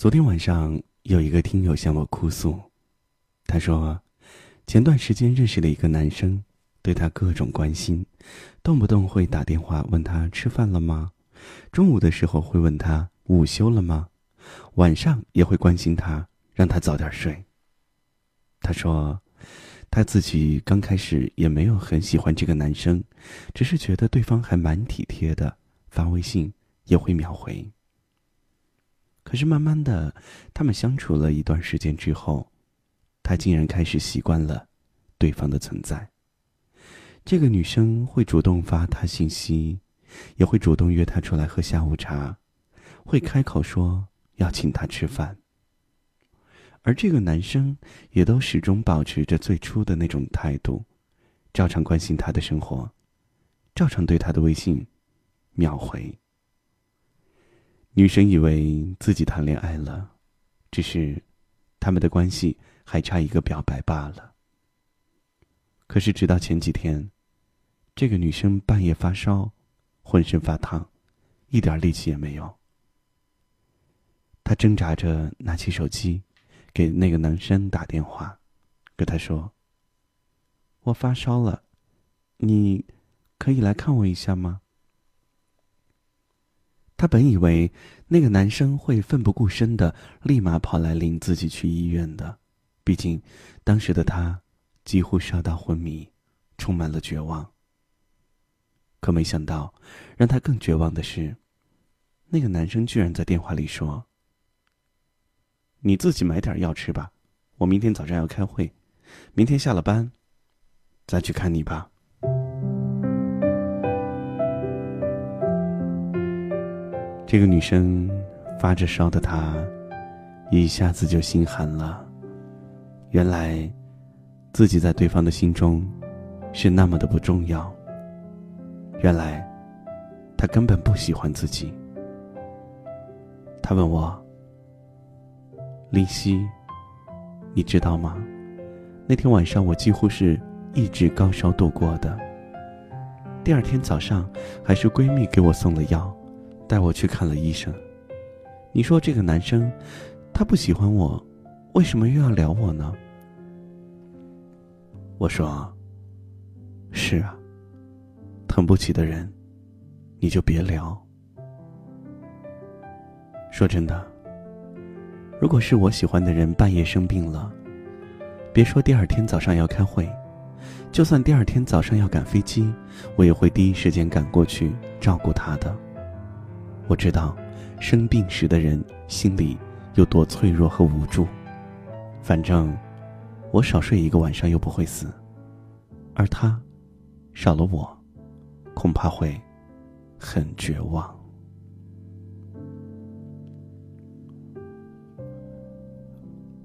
昨天晚上有一个听友向我哭诉，他说，前段时间认识了一个男生，对他各种关心，动不动会打电话问他吃饭了吗？中午的时候会问他午休了吗？晚上也会关心他，让他早点睡。他说，他自己刚开始也没有很喜欢这个男生，只是觉得对方还蛮体贴的，发微信也会秒回。可是慢慢的，他们相处了一段时间之后，他竟然开始习惯了对方的存在。这个女生会主动发他信息，也会主动约他出来喝下午茶，会开口说要请他吃饭。而这个男生也都始终保持着最初的那种态度，照常关心他的生活，照常对他的微信秒回。女生以为自己谈恋爱了，只是他们的关系还差一个表白罢了。可是直到前几天，这个女生半夜发烧，浑身发烫，一点力气也没有。她挣扎着拿起手机，给那个男生打电话，跟他说：“我发烧了，你可以来看我一下吗？”他本以为那个男生会奋不顾身的立马跑来领自己去医院的，毕竟当时的他几乎烧到昏迷，充满了绝望。可没想到，让他更绝望的是，那个男生居然在电话里说：“你自己买点药吃吧，我明天早上要开会，明天下了班再去看你吧。”这个女生发着烧的她，一下子就心寒了。原来，自己在对方的心中是那么的不重要。原来，他根本不喜欢自己。他问我：“林夕，你知道吗？那天晚上我几乎是一直高烧度过的。第二天早上，还是闺蜜给我送了药。”带我去看了医生，你说这个男生，他不喜欢我，为什么又要聊我呢？我说：“是啊，疼不起的人，你就别聊。”说真的，如果是我喜欢的人半夜生病了，别说第二天早上要开会，就算第二天早上要赶飞机，我也会第一时间赶过去照顾他的。我知道，生病时的人心里有多脆弱和无助。反正，我少睡一个晚上又不会死，而他，少了我，恐怕会很绝望。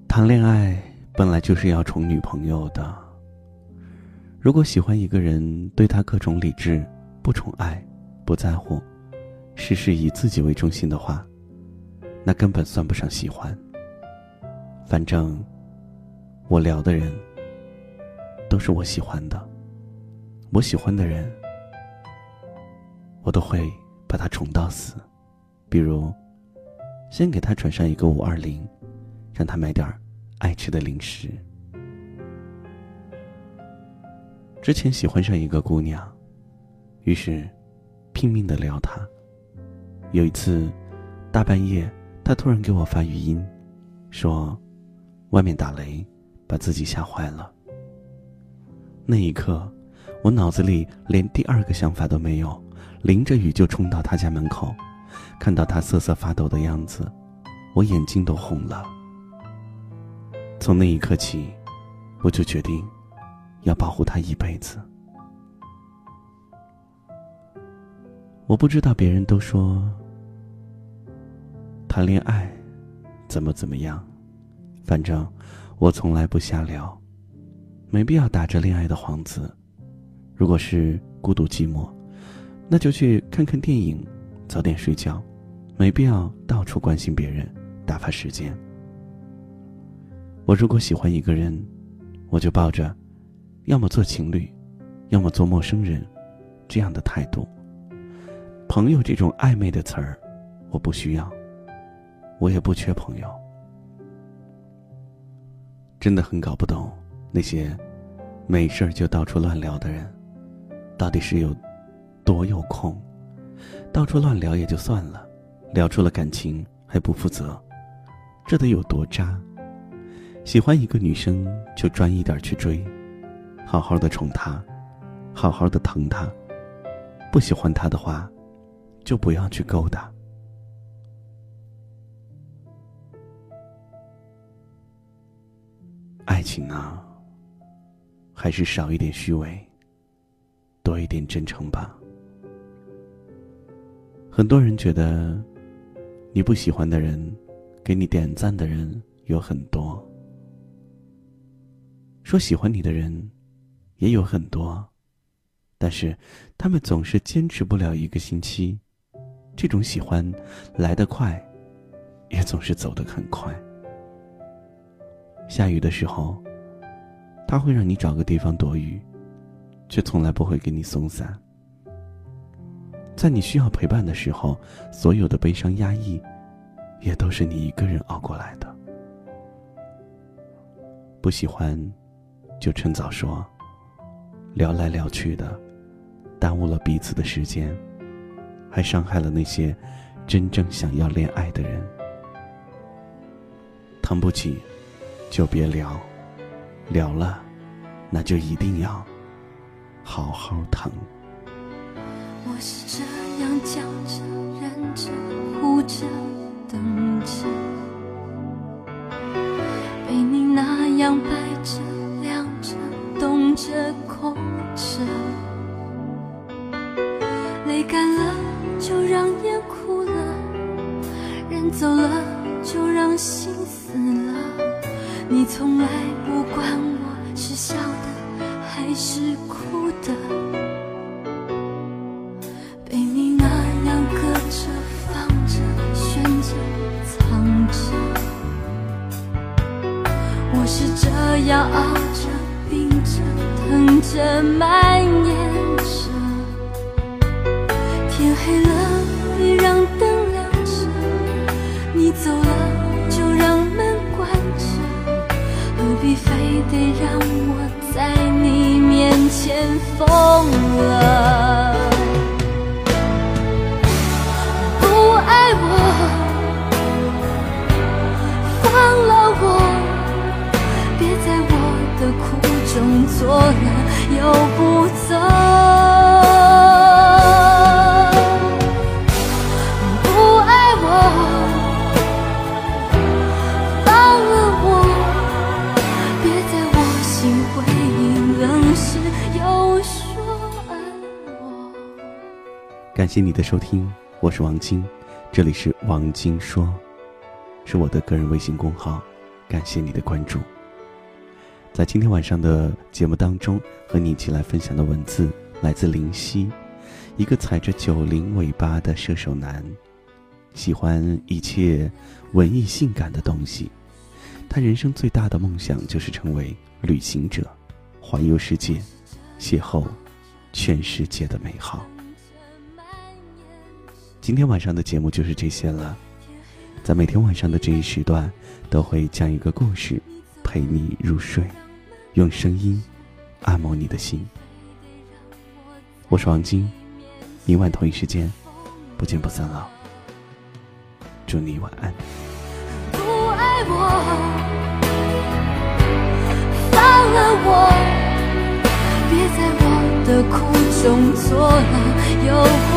谈恋爱本来就是要宠女朋友的。如果喜欢一个人，对他各种理智，不宠爱，不在乎。事事以自己为中心的话，那根本算不上喜欢。反正，我聊的人都是我喜欢的，我喜欢的人，我都会把他宠到死。比如，先给他转上一个五二零，让他买点爱吃的零食。之前喜欢上一个姑娘，于是拼命的撩她。有一次，大半夜，他突然给我发语音，说：“外面打雷，把自己吓坏了。”那一刻，我脑子里连第二个想法都没有，淋着雨就冲到他家门口，看到他瑟瑟发抖的样子，我眼睛都红了。从那一刻起，我就决定要保护他一辈子。我不知道别人都说。谈恋爱，怎么怎么样？反正我从来不瞎聊，没必要打着恋爱的幌子。如果是孤独寂寞，那就去看看电影，早点睡觉，没必要到处关心别人，打发时间。我如果喜欢一个人，我就抱着，要么做情侣，要么做陌生人，这样的态度。朋友这种暧昧的词儿，我不需要。我也不缺朋友。真的很搞不懂那些没事就到处乱聊的人，到底是有多有空？到处乱聊也就算了，聊出了感情还不负责，这得有多渣？喜欢一个女生就专一点去追，好好的宠她，好好的疼她。不喜欢她的话，就不要去勾搭。爱情啊，还是少一点虚伪，多一点真诚吧。很多人觉得，你不喜欢的人，给你点赞的人有很多。说喜欢你的人也有很多，但是他们总是坚持不了一个星期。这种喜欢来得快，也总是走得很快。下雨的时候，他会让你找个地方躲雨，却从来不会给你送伞。在你需要陪伴的时候，所有的悲伤压抑，也都是你一个人熬过来的。不喜欢。就趁早说，聊来聊去的，耽误了彼此的时间，还伤害了那些真正想要恋爱的人。疼不起，就别聊；聊了，那就一定要好好疼。我是这样叫着、忍着、哭着、等着，被你那样摆着。着空着，泪干了就让眼哭了，人走了就让心死了。你从来不管我是笑的还是哭的，被你那样搁着放着悬着藏着，我是这样熬着。病着，疼着埋你得让我在你面前疯了？不爱我，放了我，别在我的苦。中作乐又不走，谢你的收听，我是王晶，这里是王晶说，是我的个人微信公号，感谢你的关注。在今天晚上的节目当中，和你一起来分享的文字来自林夕，一个踩着九零尾巴的射手男，喜欢一切文艺性感的东西。他人生最大的梦想就是成为旅行者，环游世界，邂逅全世界的美好。今天晚上的节目就是这些了，在每天晚上的这一时段，都会讲一个故事，陪你入睡。用声音按摩你的心。我是王晶，明晚同一时间不见不散了。祝你晚安。不爱我，放了我，别在我的苦中作乐又不